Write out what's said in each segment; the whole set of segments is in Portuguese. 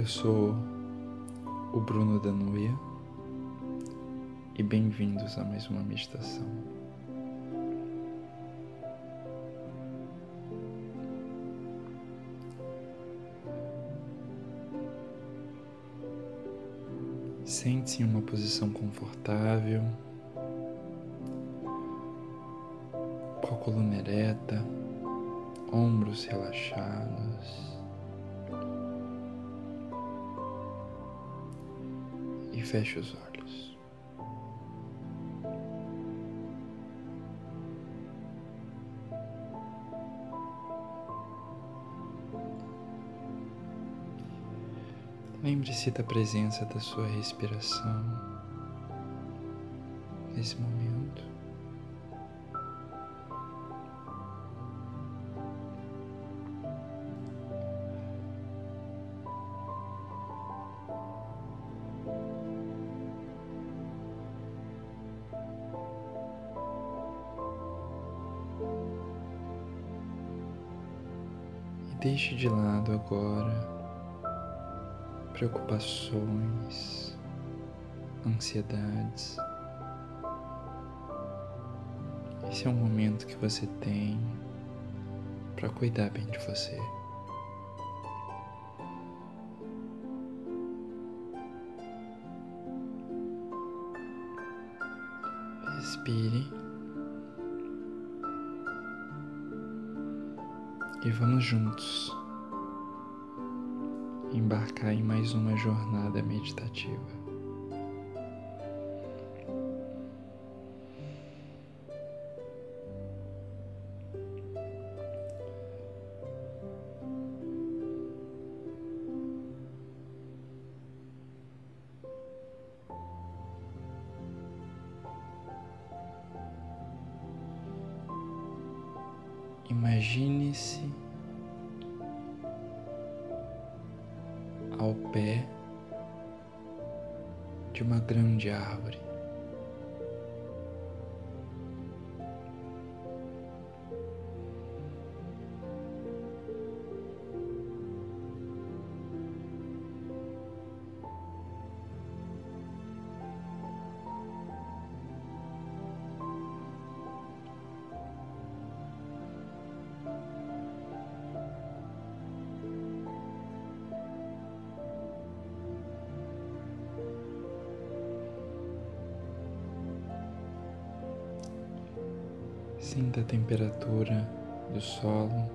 eu sou o Bruno Danuia e bem-vindos a mais uma meditação. Sente-se em uma posição confortável, com a coluna ereta ombros relaxados feche os olhos. Lembre-se da presença da sua respiração nesse momento. Deixe de lado agora preocupações, ansiedades. Esse é um momento que você tem para cuidar bem de você. Respire. E vamos juntos embarcar em mais uma jornada meditativa. Imagine-se ao pé de uma grande árvore. Sinta a temperatura do solo.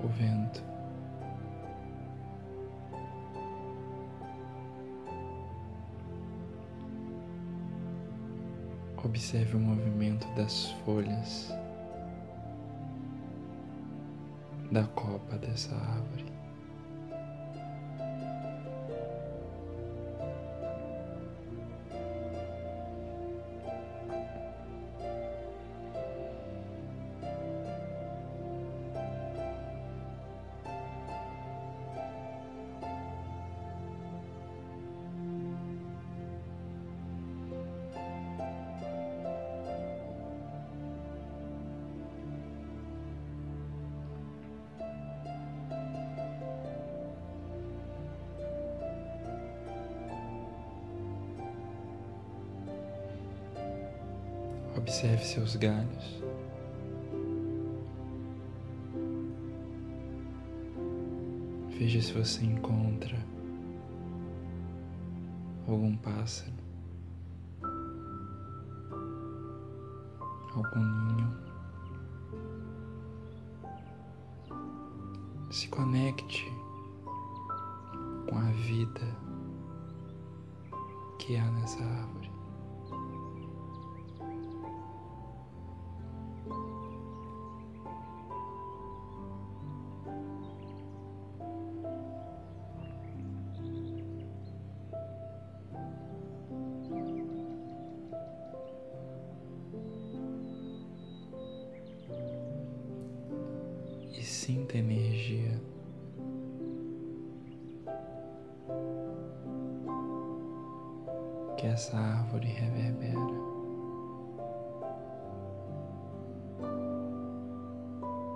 O vento. Observe o movimento das folhas. Copa dessa Observe seus galhos. Veja se você encontra algum pássaro, algum ninho. Se conecte com a vida que há nessa árvore. sinta energia. Que essa árvore reverbera.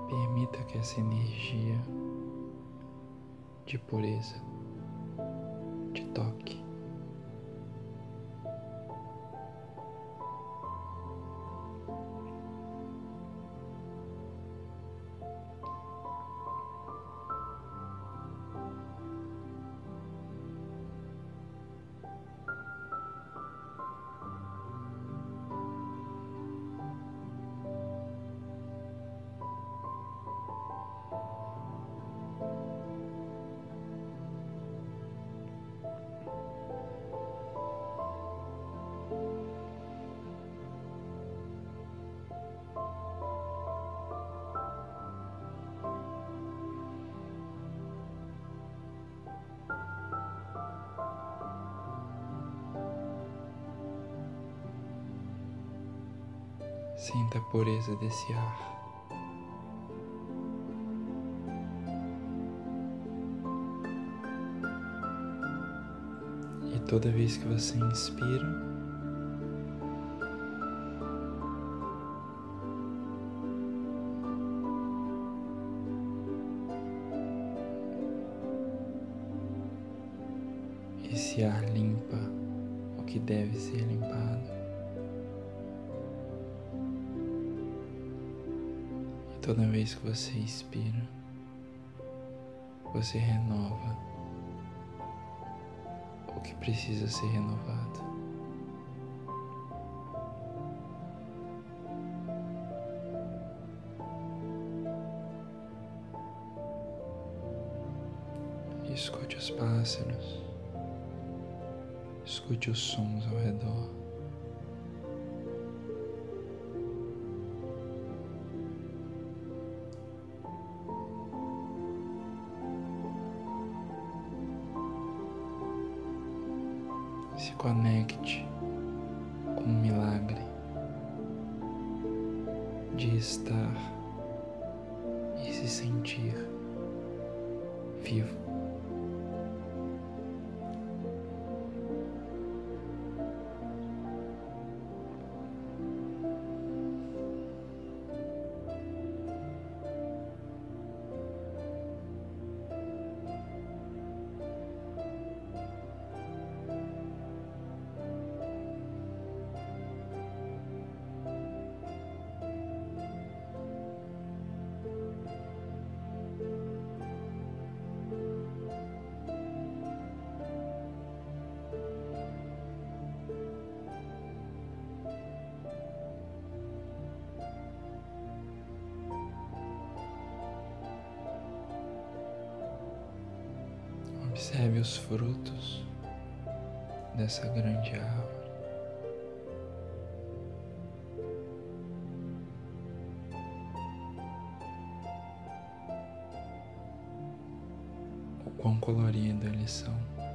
Permita que essa energia de pureza Sinta a pureza desse ar. E toda vez que você inspira, Toda vez que você expira, você renova o que precisa ser renovado. Escute os pássaros, escute os sons ao redor. Se conecte com o milagre de estar e se sentir vivo. Observe os frutos dessa grande árvore. O quão colorido eles são.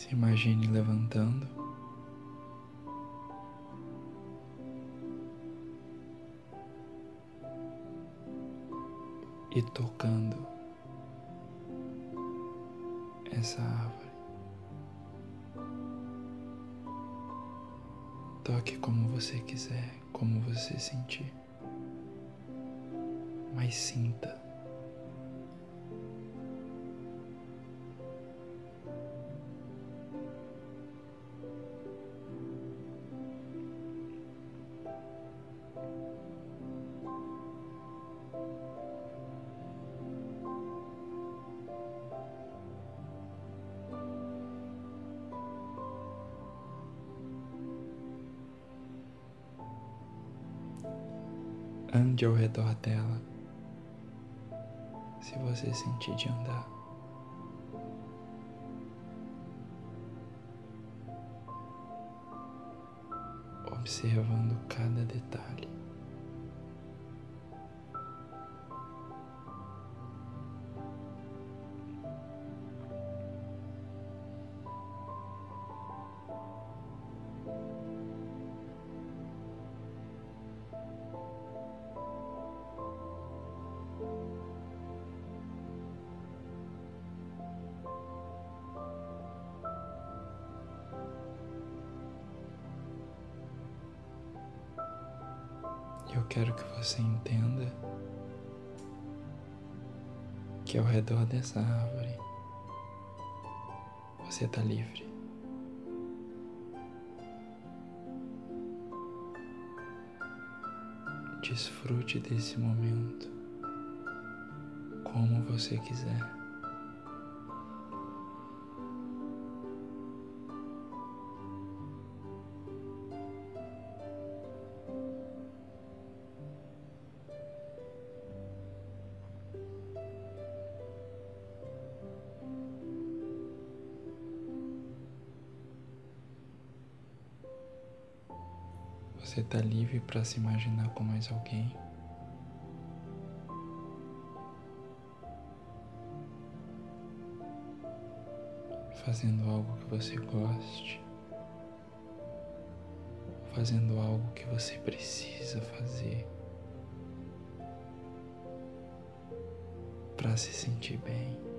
Se imagine levantando. E tocando essa árvore. Toque como você quiser, como você sentir. Mas sinta. Ande ao redor dela. Se você sentir de andar. Observando cada detalhe. Quero que você entenda que ao redor dessa árvore você está livre. Desfrute desse momento como você quiser. Você está livre para se imaginar com mais alguém. Fazendo algo que você goste. Fazendo algo que você precisa fazer. Para se sentir bem.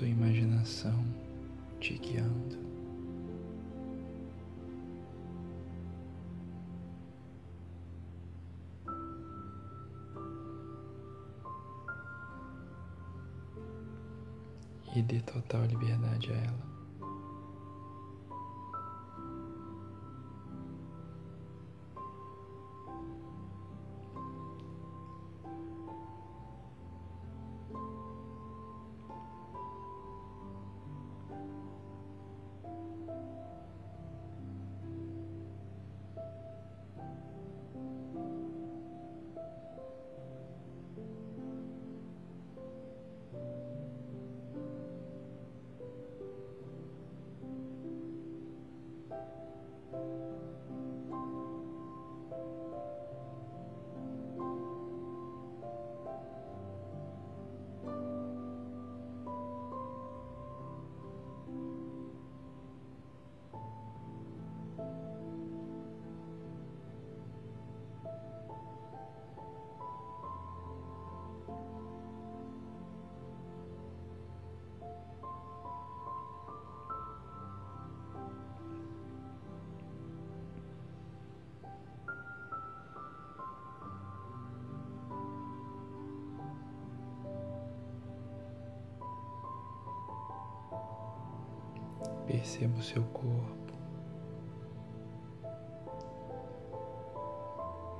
Sua imaginação te guiando. E dê total liberdade a ela. Perceba o seu corpo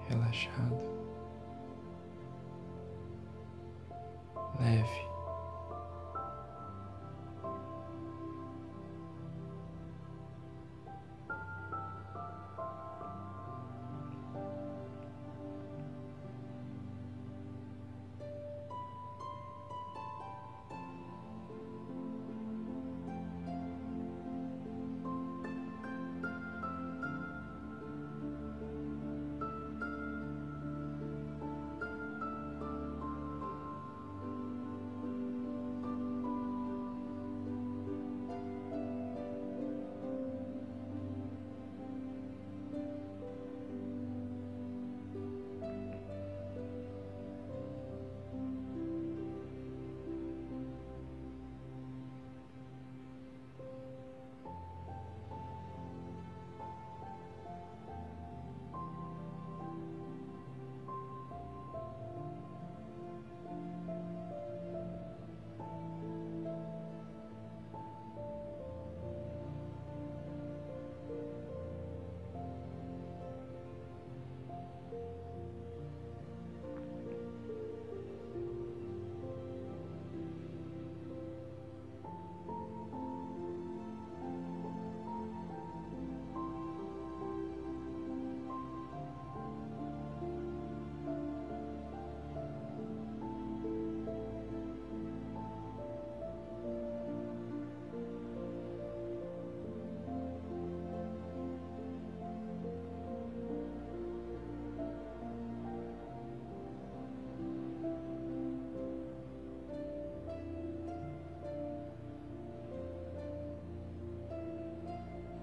relaxado.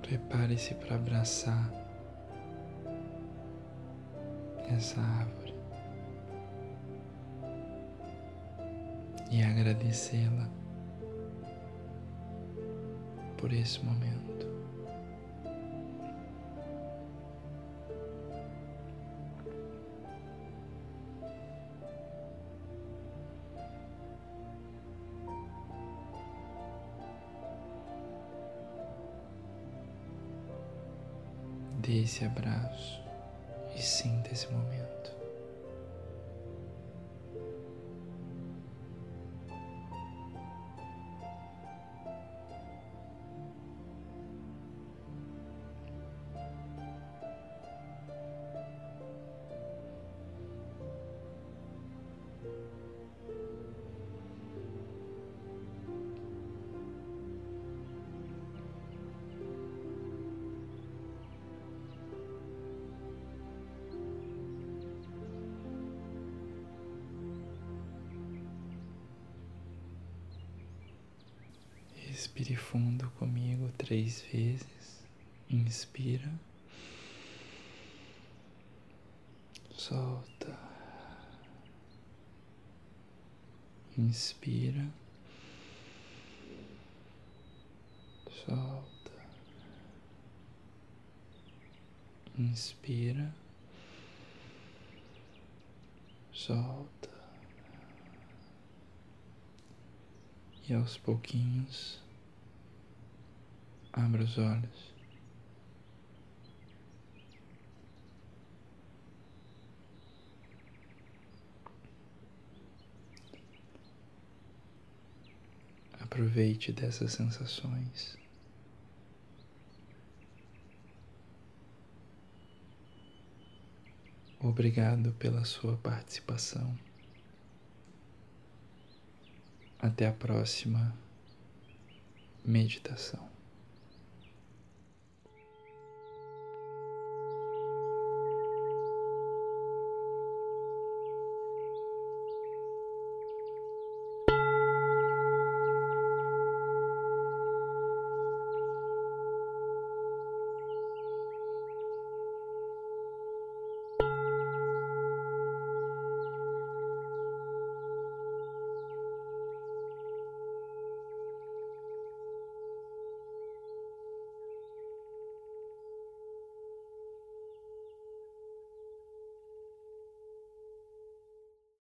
Prepare-se para abraçar essa árvore e agradecê-la por esse momento. Dê esse abraço e sinta esse momento. Respire fundo comigo três vezes. Inspira. Solta. Inspira. Solta. Inspira. Solta. E aos pouquinhos Abra os olhos. Aproveite dessas sensações. Obrigado pela sua participação. Até a próxima meditação.